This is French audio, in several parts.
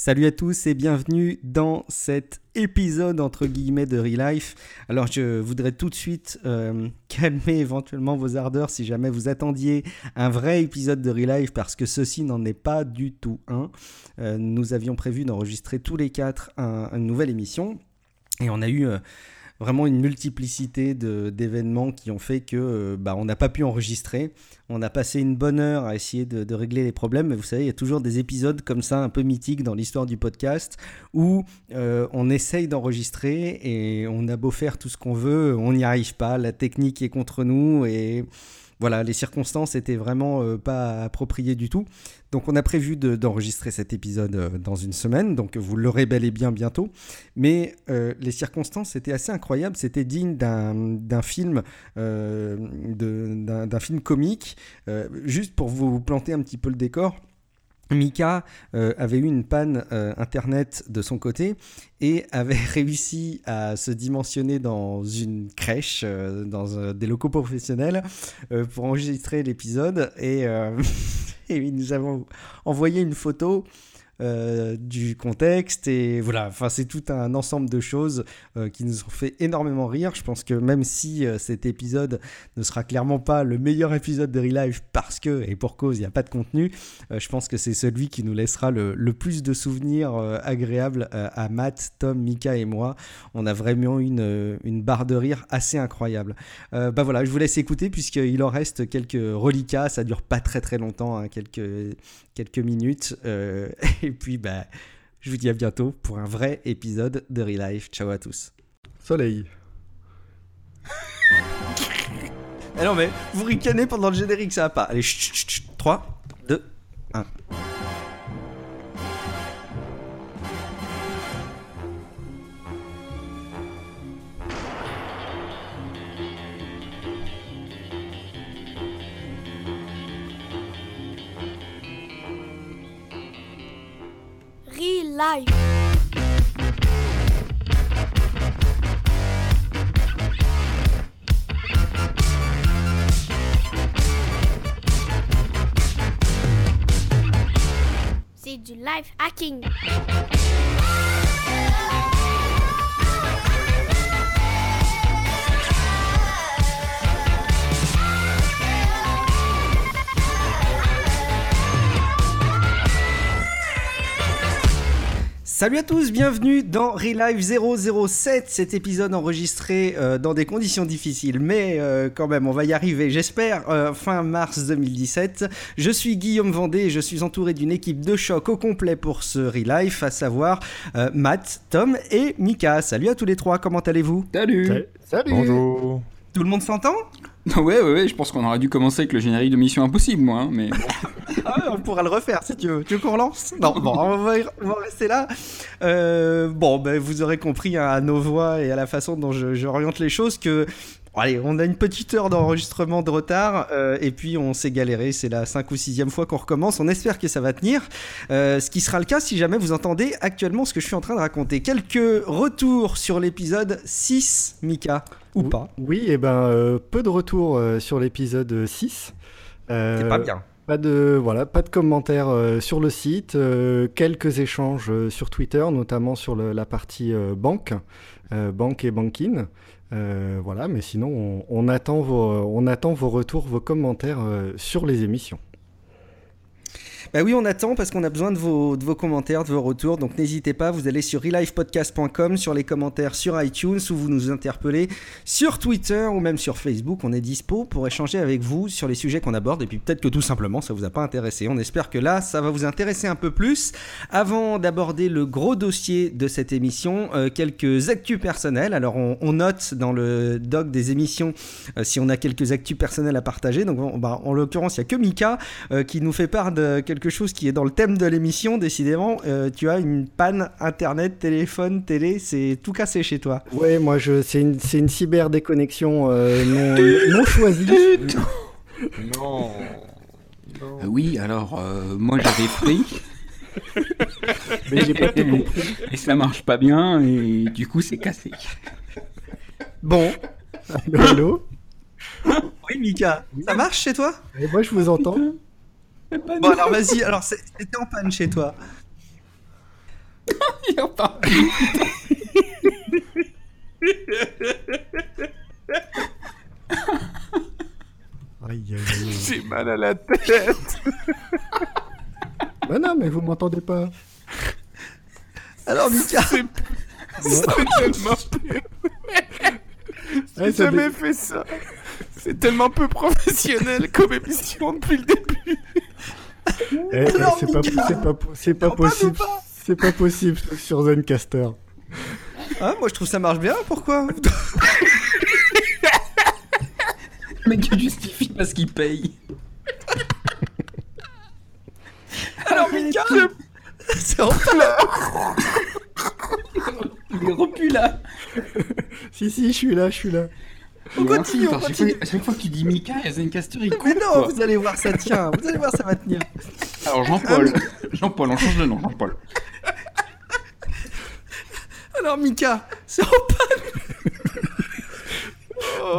Salut à tous et bienvenue dans cet épisode entre guillemets de Real Life. Alors je voudrais tout de suite euh, calmer éventuellement vos ardeurs si jamais vous attendiez un vrai épisode de Real Life parce que ceci n'en est pas du tout un. Euh, nous avions prévu d'enregistrer tous les quatre une nouvelle émission et on a eu... Euh, vraiment une multiplicité d'événements qui ont fait que euh, bah, on n'a pas pu enregistrer. On a passé une bonne heure à essayer de, régler les problèmes, mais vous savez, il y a toujours des épisodes comme ça, un peu mythiques dans l'histoire du podcast, où euh, on essaye d'enregistrer et on a beau faire tout ce qu'on veut, on n'y arrive pas, la technique est contre nous et voilà, les circonstances étaient vraiment euh, pas appropriées du tout. Donc on a prévu d'enregistrer cet épisode euh, dans une semaine, donc vous l'aurez bel et bien bientôt. Mais euh, les circonstances étaient assez incroyables, c'était digne d'un film, d'un film comique. juste pour vous planter un petit peu le décor, Mika euh, avait eu une panne euh, internet de son côté et avait réussi à se dimensionner dans une crèche, euh, dans des locaux professionnels, pour enregistrer l'épisode. Et, et nous avons envoyé une photo euh, du contexte et voilà, enfin c'est tout un ensemble de choses euh, qui nous ont fait énormément rire. Je pense que même si euh, cet épisode ne sera clairement pas le meilleur épisode de Real Life parce que, et pour cause, il n'y a pas de contenu, je pense que c'est celui qui nous laissera le, plus de souvenirs agréables à Matt, Tom, Mika et moi. On a vraiment une, une barre de rire assez incroyable. bah voilà, je vous laisse écouter puisqu'il en reste quelques reliquats, ça dure pas très très longtemps, hein, quelques minutes. Et puis, bah, je vous dis à bientôt pour un vrai épisode de Real Life. Ciao à tous. Soleil. eh non, mais vous ricanez pendant le générique, ça va pas. Allez, 3, 2, 1. Life. C'est du life hacking. Salut à tous, bienvenue dans Relive 007, cet épisode enregistré euh, dans des conditions difficiles, mais euh, quand même on va y arriver, j'espère, euh, fin mars 2017. Je suis Guillaume Vendée et je suis entouré d'une équipe de choc au complet pour ce Relive, à savoir Matt, Tom et Mika. Salut à tous les trois, comment allez-vous? Salut Salut Bonjour Tout le monde s'entend Ouais, ouais, ouais, je pense qu'on aurait dû commencer avec le générique de Mission Impossible, moi, hein, mais... ah, on pourra le refaire si tu veux. Tu veux qu'on relance? Non, bon, on va, rester là. Euh, bon, ben, vous aurez compris hein, à nos voix et à la façon dont j'oriente les choses que Allez, on a une petite heure d'enregistrement de retard euh, et puis on s'est galéré. C'est la 5 ou 6 fois qu'on recommence. On espère que ça va tenir. Euh, ce qui sera le cas si jamais vous entendez actuellement ce que je suis en train de raconter. Quelques retours sur l'épisode 6, Mika, ou pas Oui, et eh ben euh, peu de retours sur l'épisode 6. C'est pas bien. Pas de, voilà, pas de commentaires sur le site, quelques échanges sur Twitter, notamment sur la partie banque, banque et banking. Euh, voilà, mais sinon, on, attend vos, on attend vos retours, vos commentaires euh, sur les émissions. Bah oui, on attend parce qu'on a besoin de vos, commentaires, de vos retours. Donc n'hésitez pas, vous allez sur relivepodcast.com, sur les commentaires sur iTunes ou vous nous interpellez sur Twitter ou même sur Facebook. On est dispo pour échanger avec vous sur les sujets qu'on aborde. Et puis peut-être que tout simplement ça vous a pas intéressé. On espère que là, ça va vous intéresser un peu plus. Avant d'aborder le gros dossier de cette émission, euh, quelques actus personnels. Alors on, note dans le doc des émissions euh, si on a quelques actus personnels à partager. Donc bah, en l'occurrence, il n'y a que Mika euh, qui nous fait part de quelques quelque chose qui est dans le thème de l'émission, décidément, euh, tu as une panne internet, téléphone, télé, c'est tout cassé chez toi. Ouais, moi je, c'est une, c'est une cyber déconnexion euh, non, choisie. non. Euh, oui, alors moi j'avais pris. Mais j'ai pas tout compris. Et ça marche pas bien et du coup c'est cassé. Bon. Allô, Oui, Mika, ça marche chez toi? Et Moi je vous entends. Bon, alors vas-y, alors c'était en panne chez toi. Aïe, aïe, aïe. J'ai mal à la tête. Bah non, mais vous m'entendez pas. Alors, Mika, C'est tellement peu. J'ai jamais fait ça. C'est tellement peu professionnel comme émission depuis le début. Eh, eh, c'est pas, possible. pas C'est pas possible sur Zencaster. hein, moi je trouve ça marche bien, pourquoi? Le mec qui justifie parce qu'il paye. Alors, Mika, c'est enfin Il est repu là. Si, si, je suis là, je suis là. On Mais continue, on à chaque continue. fois- À chaque fois que tu dis Mika, il y a Zencaster, il Mais coupe. non, quoi. vous allez voir, ça tient, vous allez voir, ça va tenir. Alors Jean-Paul. Jean-Paul, on change de nom, Jean-Paul. Alors, Mika, c'est en panne.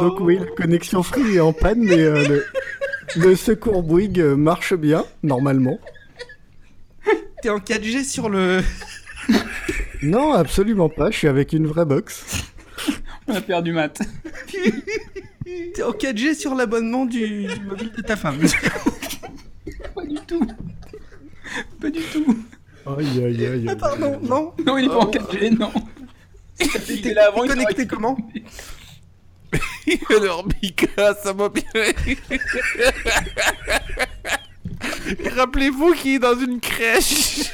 Donc oui, la connexion Free est en panne, mais euh, le, le secours Bouygues marche bien, normalement. T'es en 4G sur le. Non, absolument pas, je suis avec une vraie box. On a perdu Matt. T'es en 4G sur l'abonnement du, du mobile de ta femme. Pas du tout. Aïe, aïe, aïe. Ah, pardon, non. Non, il est pas en 4G, non. Il était là avant, il connecté comment Alors, Mika, ça m'a bien. Rappelez-vous qu'il est dans une crèche.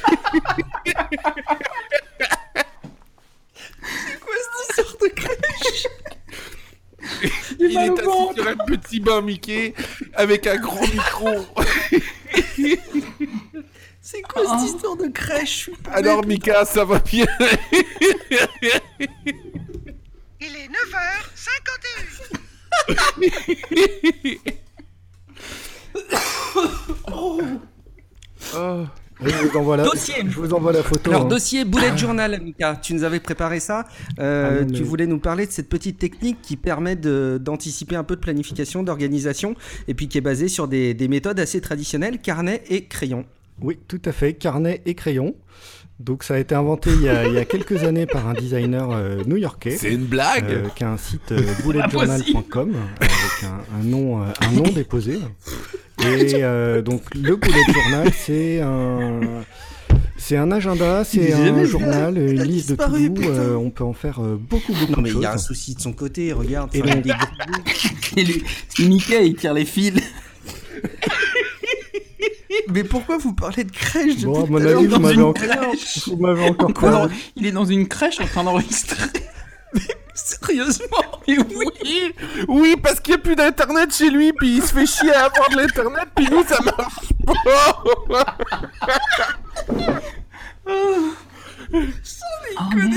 Quoi cette histoire de crèche Il mal est assis sur un petit banc Mickey avec un gros micro. Cette histoire de crèche Alors, putain. Mika, ça va bien. Il est 9h51. Oh. Je vous envoie la, Dossier. je vous envoie la photo. Alors, hein. dossier Bullet Journal, Mika, tu nous avais préparé ça. Euh, Ah non, Tu voulais nous parler de cette petite technique qui permet de- d'anticiper un peu de planification, d'organisation, et puis qui est basée sur des, des méthodes assez traditionnelles, carnet et crayon. Oui, tout à fait, carnet et crayon. Donc ça a été inventé il y a, il y a quelques années par un designer euh, new-yorkais. C'est une blague. euh, qui a un site euh, bulletjournal.com avec un, un nom, euh, un nom déposé. Et euh, donc le bullet journal, c'est un, c'est un agenda, c'est un journal, une liste de euh, on peut en faire euh, beaucoup, beaucoup Non, de mais il y a un souci de son côté, regarde. Et donc- Mickey, il tire les fils. Mais pourquoi vous parlez de crèche Bon, à depuis mon avis, vous dans m'avez une encore, crèche. vous m'avez encore Quoi. Il est dans une crèche en train d'enregistrer. Sérieusement Mais oui. Oui, parce qu'il n'y a plus d'internet chez lui, puis il se fait chier à avoir de l'internet, puis nous ça marche pas. Ah merde.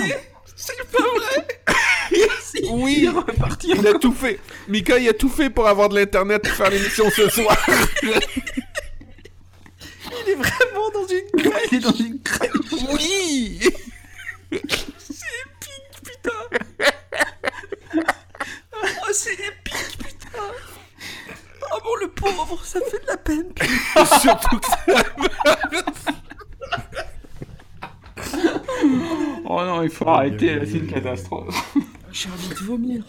C'est pas vrai Oui, Il il a tout fait. Mika, il a tout fait pour avoir de l'internet pour faire l'émission ce soir. Il est vraiment dans une crèche Il est dans une crèche. Oui. putain Oh, c'est épique, putain Oh bon, le pauvre, ça fait de la peine. Surtout que ça... Oh non, il faut arrêter, là, c'est une catastrophe. J'ai envie de vomir.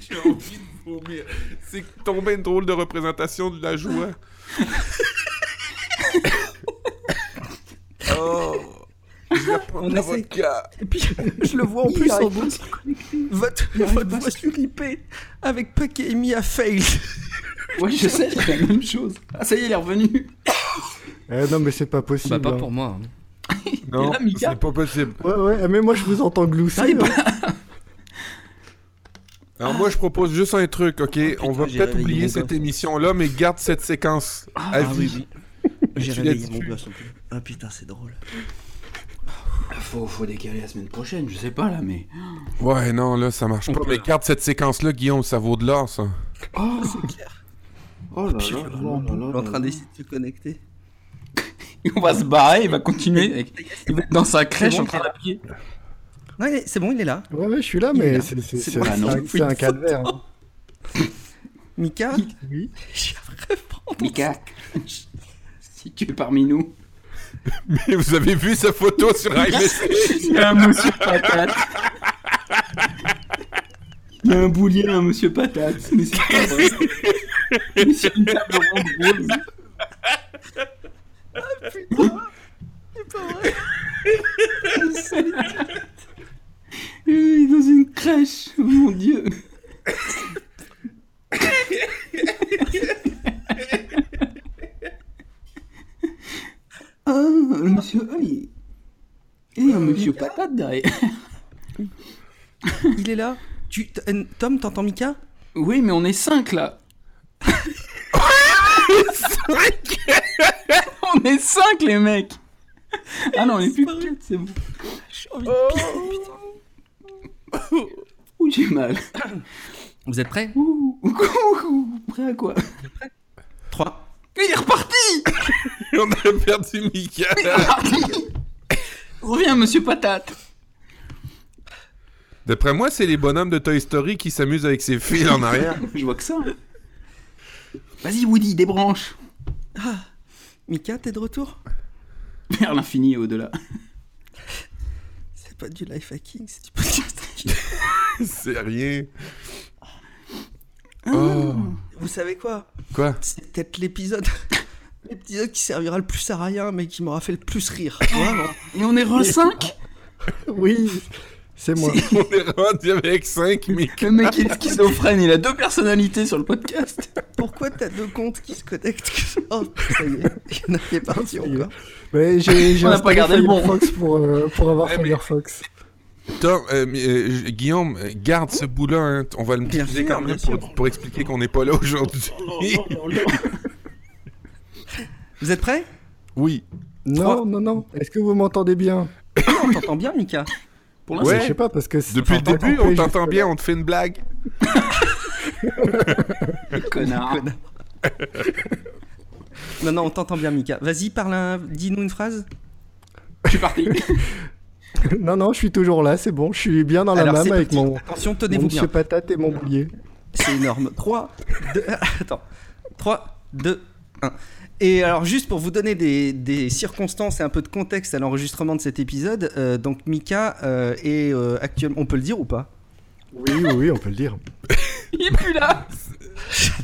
J'ai envie de vomir. C'est tombé une drôle de représentation de la joie. oh. Je vais prendre On essaie. vodka. Et puis, je le vois en plus en se Votre, votre voix se- sur IP avec paquet mis à fail. Ouais, je sais, c'est la même chose. Ah, ça y est, il est revenu. Eh, non, mais c'est pas possible. Bah, pas hein. pour moi. Non, là, Mika c'est pas possible. Ouais, ouais, mais moi je vous entends glousser. Hein. Alors moi, je propose juste un truc, ok? On va peut-être oublier cette émission-là, mais garde cette séquence à vie. J'ai réveillé mon gosse en plus. Ah putain, c'est drôle. Faut, faut décaler la semaine prochaine, je sais pas là, mais. Ouais, non, là, ça marche On pas. Mais garde cette séquence-là, Guillaume, ça vaut de l'or, ça. Oh, C'est clair. oh là là le là vois en là boucle, là en là train d'essayer de se connecter. On va se barrer, il va continuer. avec- Il va être dans sa crèche bon, en train c'est d'appuyer. Non, est- c'est bon, il est là. Ouais, ouais, je suis là, est mais c'est un- calvaire. hein. Mika, Oui. j'ai vraiment Mika, tu es parmi nous, Mais vous avez vu sa photo sur iMessage Il y a un monsieur patate. Il y a un boulier, un monsieur patate. Mais c'est pas vrai. Mais c'est une table ronde rose. Il est dans une crèche, oh mon dieu. Ah, le monsieur. Ah, il... Il y a un Il est là. Tu, t- euh, Tom, t'entends Mika? Oui, mais on est 5 là. on est 5 les mecs. Ah non, on est plus que 4, c'est bon. Ouh, j'ai mal. Vous êtes prêts? Ouh, prêt à quoi? 3. Il est reparti On a perdu Mika. Reviens, monsieur patate. D'après moi, c'est les bonhommes de Toy Story qui s'amusent avec ces fils en arrière. Je vois que ça. hein. Vas-y, Woody, débranche. Mika, t'es de retour? Vers l'infini et au-delà. C'est pas du life hacking, c'est du podcast c'est rien. Ah. Oh. Vous savez quoi? Quoi? C'est peut-être l'épisode. L'épisode qui servira le plus à rien, mais qui m'aura fait le plus rire. Vraiment. Et on est re 5 Oui, c'est moi. On est rendu avec 5 Mika. Le mec il est schizophrène, il a deux personnalités sur le podcast. Pourquoi t'as deux comptes qui se connectent Oh, ça y est, il y en a y est. encore. Ouais, j'ai On n'a pas gardé le bon. Firefox pour, euh, pour avoir Ouais, mais- Firefox. Tom, euh, mais, euh, Guillaume, garde ce bout-là. hein. On va le sûr, quand même pour, pour expliquer qu'on n'est pas là aujourd'hui. Vous êtes prêts? Oui. Non, non, non. Est-ce que vous m'entendez bien? On t'entend bien, Mika Pour l'instant, Ouais. Je sais pas parce que Depuis le début, on t'entend bien, on te fait une blague. connard. Non, non, on t'entend bien, Mika. Vas-y, parle un... dis-nous une phrase. Je suis parti. Non, non, je suis toujours là, c'est bon. Je suis bien dans la Alors, avec mon, Attention, tenez-vous monsieur bien. patate et mon boulier. C'est énorme. 3, 2, attends. 3, 2, 1. Et alors, juste pour vous donner des, des circonstances et un peu de contexte à l'enregistrement de cet épisode, euh, donc Mika euh, est euh, actuellement. On peut le dire ou pas? Oui, oui, oui, on peut le dire. Il est plus là.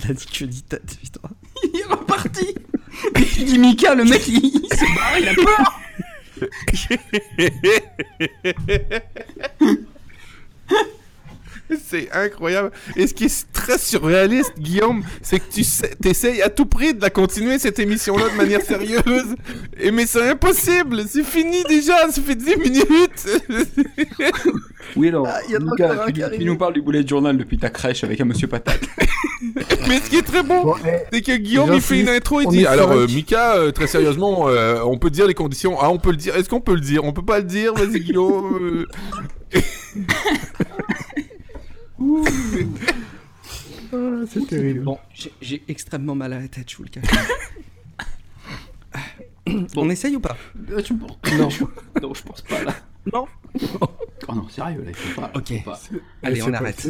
Dit que je dis ta putain. Il est reparti. Je dis Mika, le mec il, il se barre, il a peur. C'est incroyable. Et ce qui est très surréaliste, Guillaume, c'est que tu sais- t'essayes à tout prix de la continuer cette émission-là de manière sérieuse. Et mais c'est impossible. C'est fini déjà. Ça fait 10 minutes. Oui, alors, Ah, il y a un tu, tu nous parles du bullet journal depuis ta crèche avec un monsieur patate. mais ce qui est très bon, Bon, eh, c'est que Guillaume il fait une intro. Il dit alors euh, Mika, euh, très sérieusement, euh, on peut dire les conditions. Ah, on peut le dire. Est-ce qu'on peut le dire? On peut pas le dire. Vas-y Guillaume. euh. Ah, c'est terrible. Bon, j'ai- extrêmement mal à la tête, je vous le cache. On essaye ou pas? Euh, tu Non. non, je pense pas là. Non. Oh non, sérieux là, il faut pas. Ok. faut pas. Allez, on arrête.